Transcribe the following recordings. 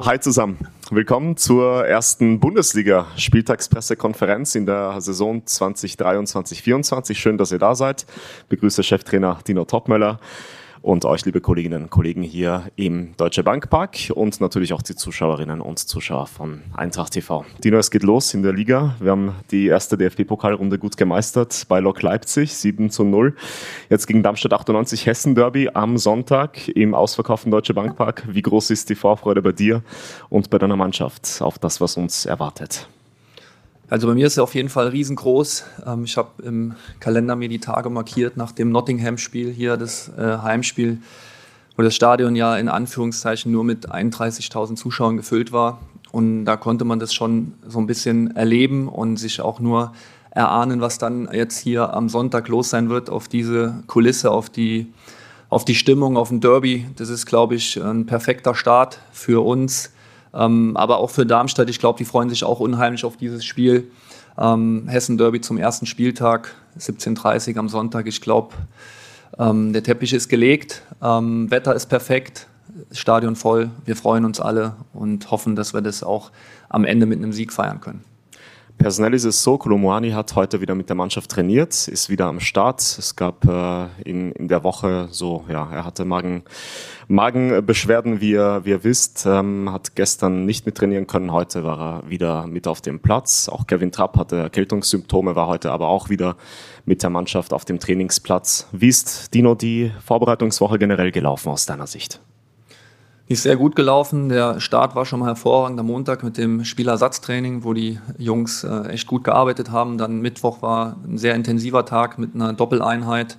Hi zusammen. Willkommen zur ersten Bundesliga-Spieltagspressekonferenz in der Saison 2023-24. Schön, dass ihr da seid. Ich begrüße Cheftrainer Dino Topmöller und euch, liebe Kolleginnen und Kollegen, hier im Deutsche Bank Park und natürlich auch die Zuschauerinnen und Zuschauer von Eintracht TV. Dino, es geht los in der Liga. Wir haben die erste DFB-Pokalrunde gut gemeistert bei Lok Leipzig, 7 zu 0. Jetzt gegen Darmstadt 98 Hessen Derby am Sonntag im ausverkauften Deutsche Bank Park. Wie groß ist die Vorfreude bei dir und bei deiner Mannschaft auf das, was uns erwartet? Also bei mir ist er auf jeden Fall riesengroß. Ähm, ich habe im Kalender mir die Tage markiert nach dem Nottingham-Spiel hier, das äh, Heimspiel, wo das Stadion ja in Anführungszeichen nur mit 31.000 Zuschauern gefüllt war. Und da konnte man das schon so ein bisschen erleben und sich auch nur erahnen, was dann jetzt hier am Sonntag los sein wird auf diese Kulisse, auf die, auf die Stimmung, auf den Derby. Das ist, glaube ich, ein perfekter Start für uns ähm, aber auch für Darmstadt, ich glaube, die freuen sich auch unheimlich auf dieses Spiel. Ähm, Hessen Derby zum ersten Spieltag, 17.30 Uhr am Sonntag. Ich glaube, ähm, der Teppich ist gelegt, ähm, Wetter ist perfekt, Stadion voll. Wir freuen uns alle und hoffen, dass wir das auch am Ende mit einem Sieg feiern können. Personell ist es so, Kolomoani hat heute wieder mit der Mannschaft trainiert, ist wieder am Start. Es gab äh, in, in der Woche so, ja, er hatte Magen, Magenbeschwerden, wie ihr, wie ihr wisst, ähm, hat gestern nicht mit trainieren können. Heute war er wieder mit auf dem Platz. Auch Kevin Trapp hatte Erkältungssymptome, war heute aber auch wieder mit der Mannschaft auf dem Trainingsplatz. Wie ist Dino die Vorbereitungswoche generell gelaufen aus deiner Sicht? Die ist sehr gut gelaufen. Der Start war schon mal hervorragend am Montag mit dem Spielersatztraining, wo die Jungs äh, echt gut gearbeitet haben. Dann Mittwoch war ein sehr intensiver Tag mit einer Doppeleinheit.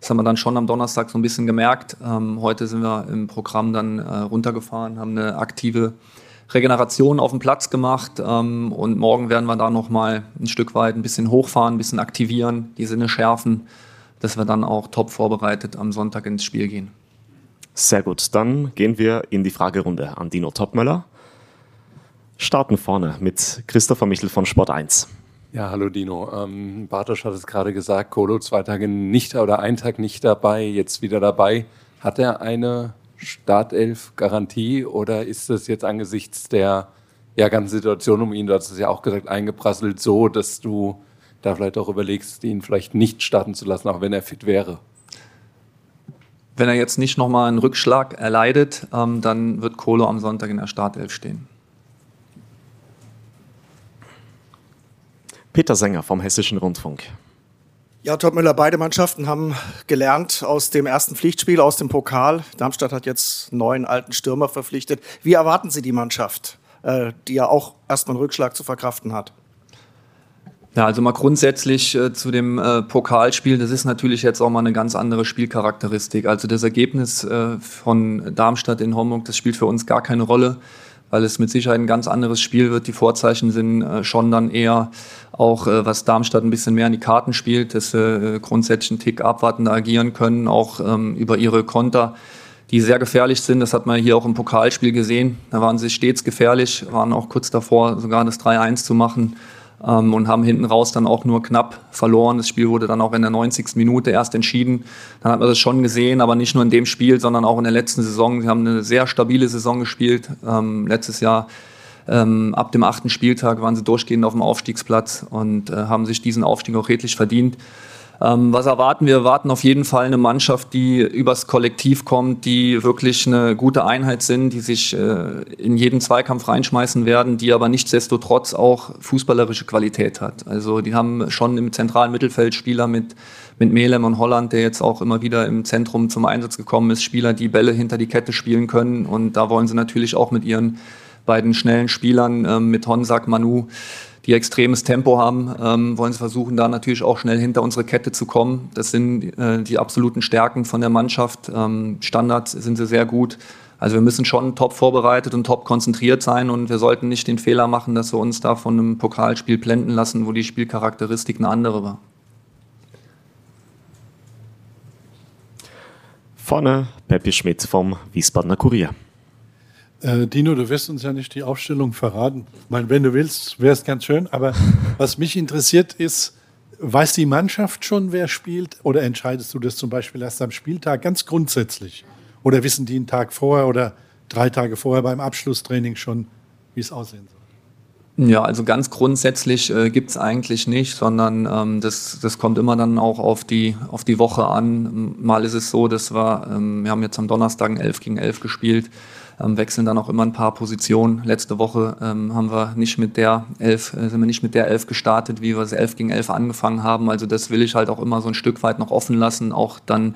Das haben wir dann schon am Donnerstag so ein bisschen gemerkt. Ähm, heute sind wir im Programm dann äh, runtergefahren, haben eine aktive Regeneration auf dem Platz gemacht ähm, und morgen werden wir da nochmal ein Stück weit ein bisschen hochfahren, ein bisschen aktivieren, die Sinne schärfen, dass wir dann auch top vorbereitet am Sonntag ins Spiel gehen. Sehr gut, dann gehen wir in die Fragerunde an Dino Topmöller. Starten vorne mit Christopher Michel von Sport 1. Ja, hallo Dino. Ähm, Bartosch hat es gerade gesagt, Kolo zwei Tage nicht oder ein Tag nicht dabei, jetzt wieder dabei. Hat er eine Startelf-Garantie oder ist das jetzt angesichts der ja, ganzen Situation um ihn, du hast es ja auch gesagt, eingeprasselt so, dass du da vielleicht auch überlegst, ihn vielleicht nicht starten zu lassen, auch wenn er fit wäre? Wenn er jetzt nicht nochmal einen Rückschlag erleidet, ähm, dann wird Kolo am Sonntag in der Startelf stehen. Peter Sänger vom Hessischen Rundfunk. Ja, Topmüller, beide Mannschaften haben gelernt aus dem ersten Pflichtspiel, aus dem Pokal. Darmstadt hat jetzt neun alten Stürmer verpflichtet. Wie erwarten Sie die Mannschaft, äh, die ja auch erstmal einen Rückschlag zu verkraften hat? Ja, also mal grundsätzlich äh, zu dem äh, Pokalspiel, das ist natürlich jetzt auch mal eine ganz andere Spielcharakteristik. Also das Ergebnis äh, von Darmstadt in Homburg, das spielt für uns gar keine Rolle, weil es mit Sicherheit ein ganz anderes Spiel wird. Die Vorzeichen sind äh, schon dann eher auch, äh, was Darmstadt ein bisschen mehr an die Karten spielt, dass sie äh, grundsätzlich einen Tick abwartender agieren können, auch ähm, über ihre Konter die sehr gefährlich sind. Das hat man hier auch im Pokalspiel gesehen. Da waren sie stets gefährlich, waren auch kurz davor, sogar das 3-1 zu machen ähm, und haben hinten raus dann auch nur knapp verloren. Das Spiel wurde dann auch in der 90. Minute erst entschieden. Dann hat man das schon gesehen, aber nicht nur in dem Spiel, sondern auch in der letzten Saison. Sie haben eine sehr stabile Saison gespielt. Ähm, letztes Jahr ähm, ab dem achten Spieltag waren sie durchgehend auf dem Aufstiegsplatz und äh, haben sich diesen Aufstieg auch redlich verdient. Ähm, was erwarten wir? Wir erwarten auf jeden Fall eine Mannschaft, die übers Kollektiv kommt, die wirklich eine gute Einheit sind, die sich äh, in jeden Zweikampf reinschmeißen werden, die aber nichtsdestotrotz auch fußballerische Qualität hat. Also die haben schon im zentralen Mittelfeld Spieler mit mit Melem und Holland, der jetzt auch immer wieder im Zentrum zum Einsatz gekommen ist, Spieler, die Bälle hinter die Kette spielen können. Und da wollen sie natürlich auch mit ihren beiden schnellen Spielern, äh, mit Honsak, Manu, die extremes Tempo haben, ähm, wollen sie versuchen, da natürlich auch schnell hinter unsere Kette zu kommen. Das sind äh, die absoluten Stärken von der Mannschaft. Ähm, Standards sind sie sehr gut. Also wir müssen schon top vorbereitet und top konzentriert sein und wir sollten nicht den Fehler machen, dass wir uns da von einem Pokalspiel blenden lassen, wo die Spielcharakteristik eine andere war. Vorne Peppi Schmidt vom Wiesbadener Kurier. Äh, Dino, du wirst uns ja nicht die Aufstellung verraten. Ich meine, wenn du willst, wäre es ganz schön. Aber was mich interessiert ist, weiß die Mannschaft schon, wer spielt? Oder entscheidest du das zum Beispiel erst am Spieltag ganz grundsätzlich? Oder wissen die einen Tag vorher oder drei Tage vorher beim Abschlusstraining schon, wie es aussehen soll. Ja, also ganz grundsätzlich äh, gibt es eigentlich nicht, sondern ähm, das, das kommt immer dann auch auf die, auf die Woche an. Mal ist es so, dass wir, ähm, wir haben jetzt am Donnerstag ein 11 gegen 11 gespielt, ähm, wechseln dann auch immer ein paar Positionen. Letzte Woche ähm, haben wir nicht mit der 11, äh, sind wir nicht mit der 11 gestartet, wie wir es 11 gegen 11 angefangen haben. Also das will ich halt auch immer so ein Stück weit noch offen lassen, auch dann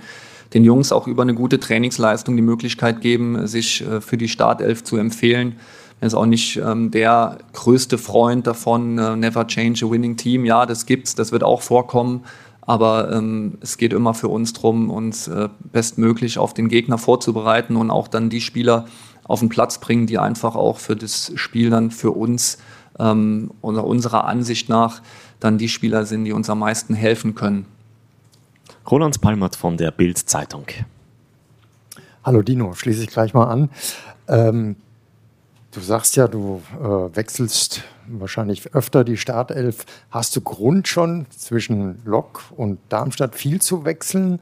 den Jungs auch über eine gute Trainingsleistung die Möglichkeit geben, sich äh, für die Startelf zu empfehlen. Er ist auch nicht ähm, der größte Freund davon, äh, never change a winning team. Ja, das gibt's, das wird auch vorkommen. Aber ähm, es geht immer für uns darum, uns äh, bestmöglich auf den Gegner vorzubereiten und auch dann die Spieler auf den Platz bringen, die einfach auch für das Spiel dann für uns ähm, oder unserer Ansicht nach dann die Spieler sind, die uns am meisten helfen können. Roland Palmert von der Bild-Zeitung. Hallo Dino, schließe ich gleich mal an. Ähm, du sagst ja, du äh, wechselst wahrscheinlich öfter die Startelf. Hast du Grund schon zwischen Lok und Darmstadt viel zu wechseln?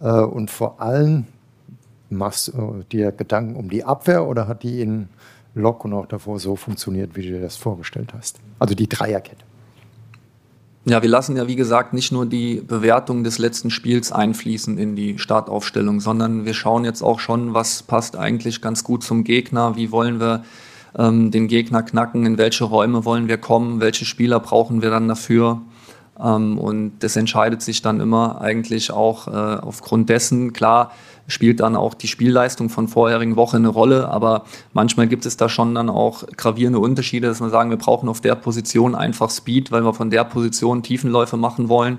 Äh, und vor allem machst du dir Gedanken um die Abwehr oder hat die in Lok und auch davor so funktioniert, wie du dir das vorgestellt hast? Also die Dreierkette. Ja, wir lassen ja, wie gesagt, nicht nur die Bewertung des letzten Spiels einfließen in die Startaufstellung, sondern wir schauen jetzt auch schon, was passt eigentlich ganz gut zum Gegner, wie wollen wir ähm, den Gegner knacken, in welche Räume wollen wir kommen, welche Spieler brauchen wir dann dafür. Ähm, und das entscheidet sich dann immer eigentlich auch äh, aufgrund dessen, klar, spielt dann auch die Spielleistung von vorherigen Woche eine Rolle. Aber manchmal gibt es da schon dann auch gravierende Unterschiede, dass wir sagen, wir brauchen auf der Position einfach Speed, weil wir von der Position Tiefenläufe machen wollen.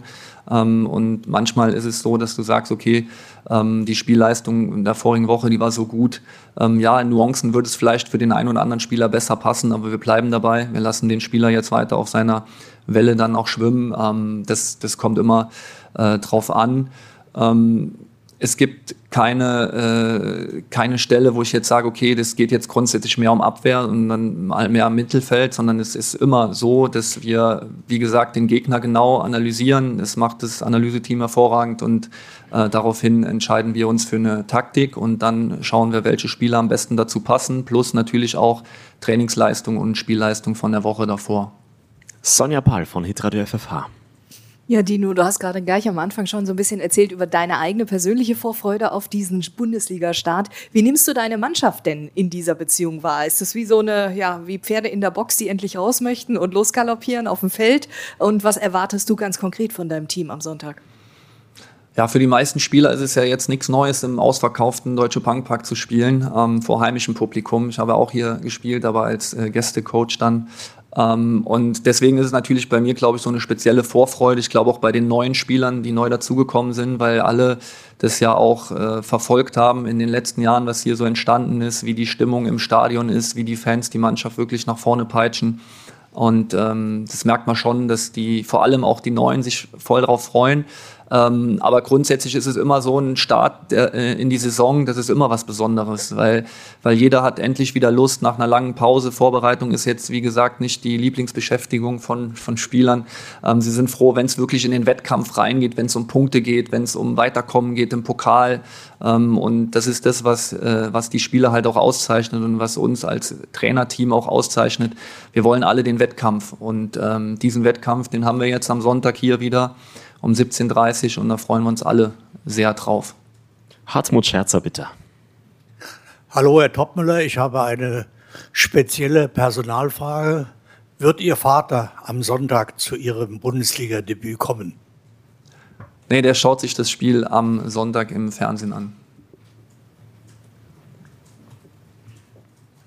Ähm, und manchmal ist es so, dass du sagst, okay, ähm, die Spielleistung in der vorigen Woche, die war so gut. Ähm, ja, in Nuancen würde es vielleicht für den einen oder anderen Spieler besser passen, aber wir bleiben dabei. Wir lassen den Spieler jetzt weiter auf seiner Welle dann auch schwimmen. das, das kommt immer äh, drauf an es gibt keine, äh, keine Stelle, wo ich jetzt sage, okay, das geht jetzt grundsätzlich mehr um Abwehr und dann mal mehr am Mittelfeld, sondern es ist immer so, dass wir, wie gesagt, den Gegner genau analysieren. Das macht das Analyseteam hervorragend und äh, daraufhin entscheiden wir uns für eine Taktik und dann schauen wir, welche Spieler am besten dazu passen, plus natürlich auch Trainingsleistung und Spielleistung von der Woche davor. Sonja Pahl von Hitradio FFH. Ja, Dino, du hast gerade gleich am Anfang schon so ein bisschen erzählt über deine eigene persönliche Vorfreude auf diesen Bundesliga-Start. Wie nimmst du deine Mannschaft denn in dieser Beziehung wahr? Ist es wie so eine, ja, wie Pferde in der Box, die endlich raus möchten und losgaloppieren auf dem Feld? Und was erwartest du ganz konkret von deinem Team am Sonntag? Ja, für die meisten Spieler ist es ja jetzt nichts Neues, im ausverkauften Deutsche Bankpark zu spielen, ähm, vor heimischem Publikum. Ich habe auch hier gespielt, aber als äh, Gästecoach dann. Ähm, und deswegen ist es natürlich bei mir, glaube ich, so eine spezielle Vorfreude. Ich glaube auch bei den neuen Spielern, die neu dazugekommen sind, weil alle das ja auch äh, verfolgt haben in den letzten Jahren, was hier so entstanden ist, wie die Stimmung im Stadion ist, wie die Fans die Mannschaft wirklich nach vorne peitschen. Und ähm, das merkt man schon, dass die vor allem auch die Neuen sich voll darauf freuen. Ähm, aber grundsätzlich ist es immer so ein Start äh, in die Saison, das ist immer was Besonderes, weil, weil jeder hat endlich wieder Lust nach einer langen Pause. Vorbereitung ist jetzt, wie gesagt, nicht die Lieblingsbeschäftigung von, von Spielern. Ähm, sie sind froh, wenn es wirklich in den Wettkampf reingeht, wenn es um Punkte geht, wenn es um Weiterkommen geht im Pokal. Ähm, und das ist das, was, äh, was die Spieler halt auch auszeichnet und was uns als Trainerteam auch auszeichnet. Wir wollen alle den Wettkampf und ähm, diesen Wettkampf, den haben wir jetzt am Sonntag hier wieder um 17.30 Uhr und da freuen wir uns alle sehr drauf. Hartmut Scherzer, bitte. Hallo, Herr Topmüller, ich habe eine spezielle Personalfrage. Wird Ihr Vater am Sonntag zu Ihrem Bundesliga-Debüt kommen? Nee, der schaut sich das Spiel am Sonntag im Fernsehen an.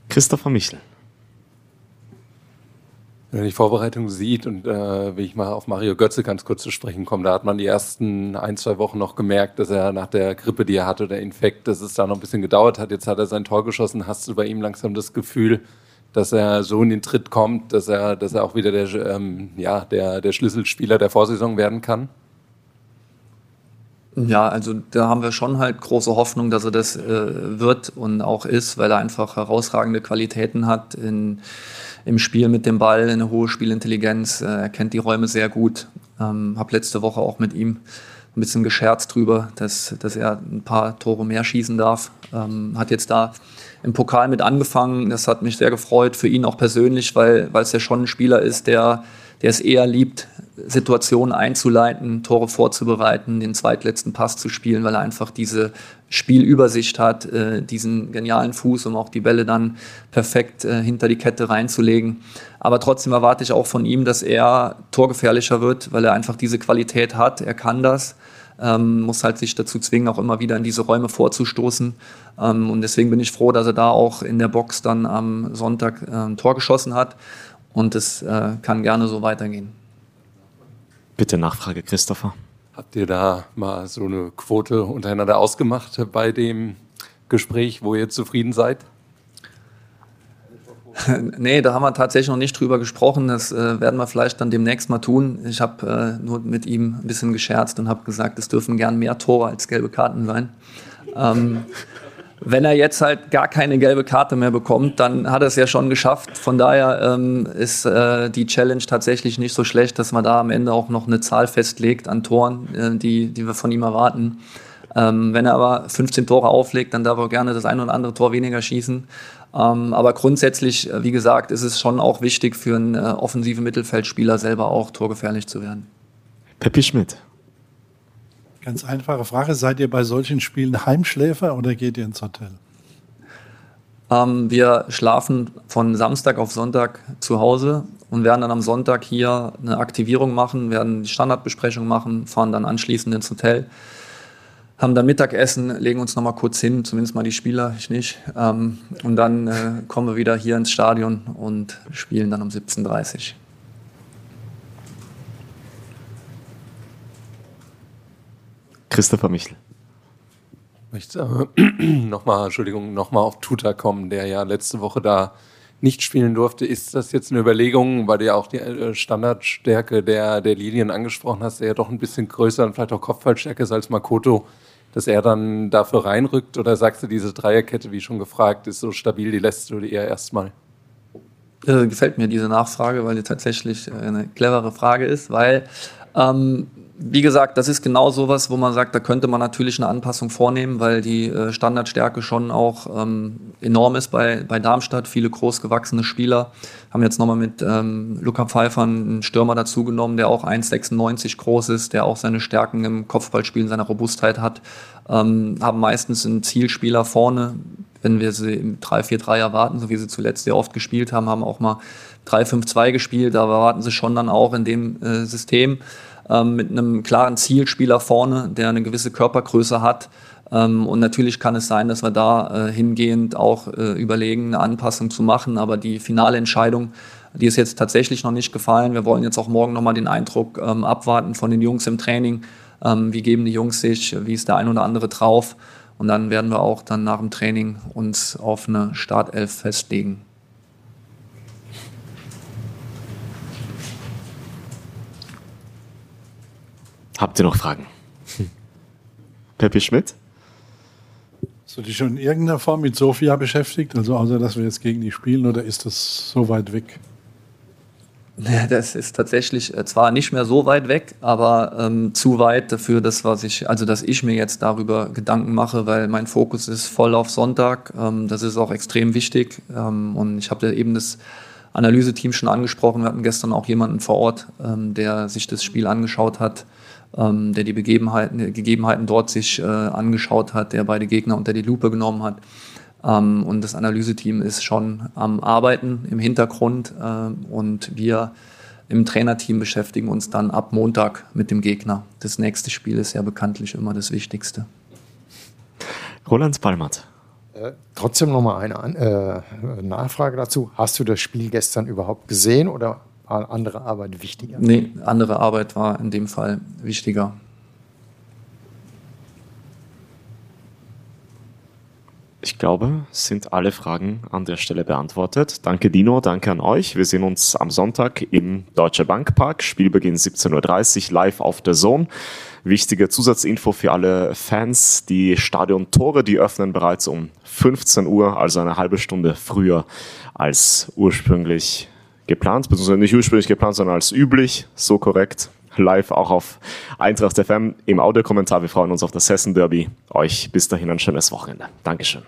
Christopher Michel. Wenn man die Vorbereitung sieht und äh, wie ich mal auf Mario Götze ganz kurz zu sprechen komme, da hat man die ersten ein, zwei Wochen noch gemerkt, dass er nach der Grippe, die er hatte, der Infekt, dass es da noch ein bisschen gedauert hat. Jetzt hat er sein Tor geschossen. Hast du bei ihm langsam das Gefühl, dass er so in den Tritt kommt, dass er, dass er auch wieder der, ähm, ja, der, der Schlüsselspieler der Vorsaison werden kann? Ja, also da haben wir schon halt große Hoffnung, dass er das äh, wird und auch ist, weil er einfach herausragende Qualitäten hat in im Spiel mit dem Ball, eine hohe Spielintelligenz. Äh, er kennt die Räume sehr gut. Ähm, habe letzte Woche auch mit ihm ein bisschen gescherzt drüber, dass, dass er ein paar Tore mehr schießen darf. Ähm, hat jetzt da im Pokal mit angefangen. Das hat mich sehr gefreut für ihn auch persönlich, weil, weil es ja schon ein Spieler ist, der, der es eher liebt, Situationen einzuleiten, Tore vorzubereiten, den zweitletzten Pass zu spielen, weil er einfach diese Spielübersicht hat, äh, diesen genialen Fuß, um auch die Bälle dann perfekt äh, hinter die Kette reinzulegen. Aber trotzdem erwarte ich auch von ihm, dass er torgefährlicher wird, weil er einfach diese Qualität hat. Er kann das. Ähm, muss halt sich dazu zwingen, auch immer wieder in diese Räume vorzustoßen. Ähm, und deswegen bin ich froh, dass er da auch in der Box dann am Sonntag äh, ein Tor geschossen hat. Und es äh, kann gerne so weitergehen. Bitte Nachfrage, Christopher. Habt ihr da mal so eine Quote untereinander ausgemacht bei dem Gespräch, wo ihr zufrieden seid? nee, da haben wir tatsächlich noch nicht drüber gesprochen. Das äh, werden wir vielleicht dann demnächst mal tun. Ich habe äh, nur mit ihm ein bisschen gescherzt und habe gesagt, es dürfen gern mehr Tore als gelbe Karten sein. Ähm, wenn er jetzt halt gar keine gelbe Karte mehr bekommt, dann hat er es ja schon geschafft. Von daher ähm, ist äh, die Challenge tatsächlich nicht so schlecht, dass man da am Ende auch noch eine Zahl festlegt an Toren, äh, die, die wir von ihm erwarten. Ähm, wenn er aber 15 Tore auflegt, dann darf er gerne das ein oder andere Tor weniger schießen. Ähm, aber grundsätzlich, äh, wie gesagt, ist es schon auch wichtig für einen äh, offensiven Mittelfeldspieler selber auch torgefährlich zu werden. Peppi Schmidt. Ganz einfache Frage. Seid ihr bei solchen Spielen Heimschläfer oder geht ihr ins Hotel? Ähm, wir schlafen von Samstag auf Sonntag zu Hause und werden dann am Sonntag hier eine Aktivierung machen, werden die Standardbesprechung machen, fahren dann anschließend ins Hotel, haben dann Mittagessen, legen uns nochmal kurz hin, zumindest mal die Spieler, ich nicht. Ähm, und dann äh, kommen wir wieder hier ins Stadion und spielen dann um 17.30 Uhr. Christopher Michel. Ich möchte äh, nochmal, Entschuldigung, nochmal auf Tuta kommen, der ja letzte Woche da nicht spielen durfte. Ist das jetzt eine Überlegung, weil du ja auch die äh, Standardstärke der, der Linien angesprochen hast, der ja doch ein bisschen größer und vielleicht auch Kopfballstärke ist als Makoto, dass er dann dafür reinrückt? Oder sagst du, diese Dreierkette, wie schon gefragt, ist so stabil, die lässt du dir eher erstmal? Gefällt mir diese Nachfrage, weil die tatsächlich äh, eine clevere Frage ist, weil ähm, wie gesagt, das ist genau sowas, wo man sagt, da könnte man natürlich eine Anpassung vornehmen, weil die äh, Standardstärke schon auch ähm, enorm ist bei, bei Darmstadt. Viele großgewachsene Spieler haben jetzt nochmal mit ähm, Luca Pfeiffer einen Stürmer dazugenommen, der auch 1,96 groß ist, der auch seine Stärken im Kopfballspielen, seiner Robustheit hat. Ähm, haben meistens einen Zielspieler vorne, wenn wir sie im 3-4-3 erwarten, so wie sie zuletzt sehr oft gespielt haben, haben auch mal 3-5-2 gespielt, aber erwarten sie schon dann auch in dem äh, System ähm, mit einem klaren Zielspieler vorne, der eine gewisse Körpergröße hat. Ähm, und natürlich kann es sein, dass wir da äh, hingehend auch äh, überlegen, eine Anpassung zu machen. Aber die finale Entscheidung, die ist jetzt tatsächlich noch nicht gefallen. Wir wollen jetzt auch morgen nochmal den Eindruck ähm, abwarten von den Jungs im Training. Ähm, wie geben die Jungs sich? Wie ist der ein oder andere drauf? Und dann werden wir auch dann nach dem Training uns auf eine Startelf festlegen. Habt ihr noch Fragen? Peppi Schmidt? Hast du dich schon in irgendeiner Form mit Sofia beschäftigt? Also außer, dass wir jetzt gegen die spielen oder ist das so weit weg? Das ist tatsächlich äh, zwar nicht mehr so weit weg, aber ähm, zu weit dafür, dass, was ich, also dass ich mir jetzt darüber Gedanken mache, weil mein Fokus ist voll auf Sonntag. Ähm, das ist auch extrem wichtig. Ähm, und ich habe eben das Analyseteam schon angesprochen. Wir hatten gestern auch jemanden vor Ort, ähm, der sich das Spiel angeschaut hat ähm, der die Begebenheiten, die Gegebenheiten dort sich äh, angeschaut hat, der beide Gegner unter die Lupe genommen hat. Ähm, und das Analyseteam ist schon am Arbeiten im Hintergrund äh, und wir im Trainerteam beschäftigen uns dann ab Montag mit dem Gegner. Das nächste Spiel ist ja bekanntlich immer das Wichtigste. Roland Palmert. Äh, trotzdem nochmal eine äh, Nachfrage dazu. Hast du das Spiel gestern überhaupt gesehen oder war andere Arbeit wichtiger? Nee, andere Arbeit war in dem Fall wichtiger. Ich glaube, sind alle Fragen an der Stelle beantwortet. Danke Dino, danke an euch. Wir sehen uns am Sonntag im Deutsche Bank Park. Spielbeginn 17.30 Uhr live auf der Zone. Wichtige Zusatzinfo für alle Fans. Die Stadiontore, die öffnen bereits um 15 Uhr, also eine halbe Stunde früher als ursprünglich geplant, beziehungsweise nicht ursprünglich geplant, sondern als üblich, so korrekt live auch auf Eintracht FM im Audiokommentar. Wir freuen uns auf das Hessen Derby. Euch bis dahin ein schönes Wochenende. Dankeschön.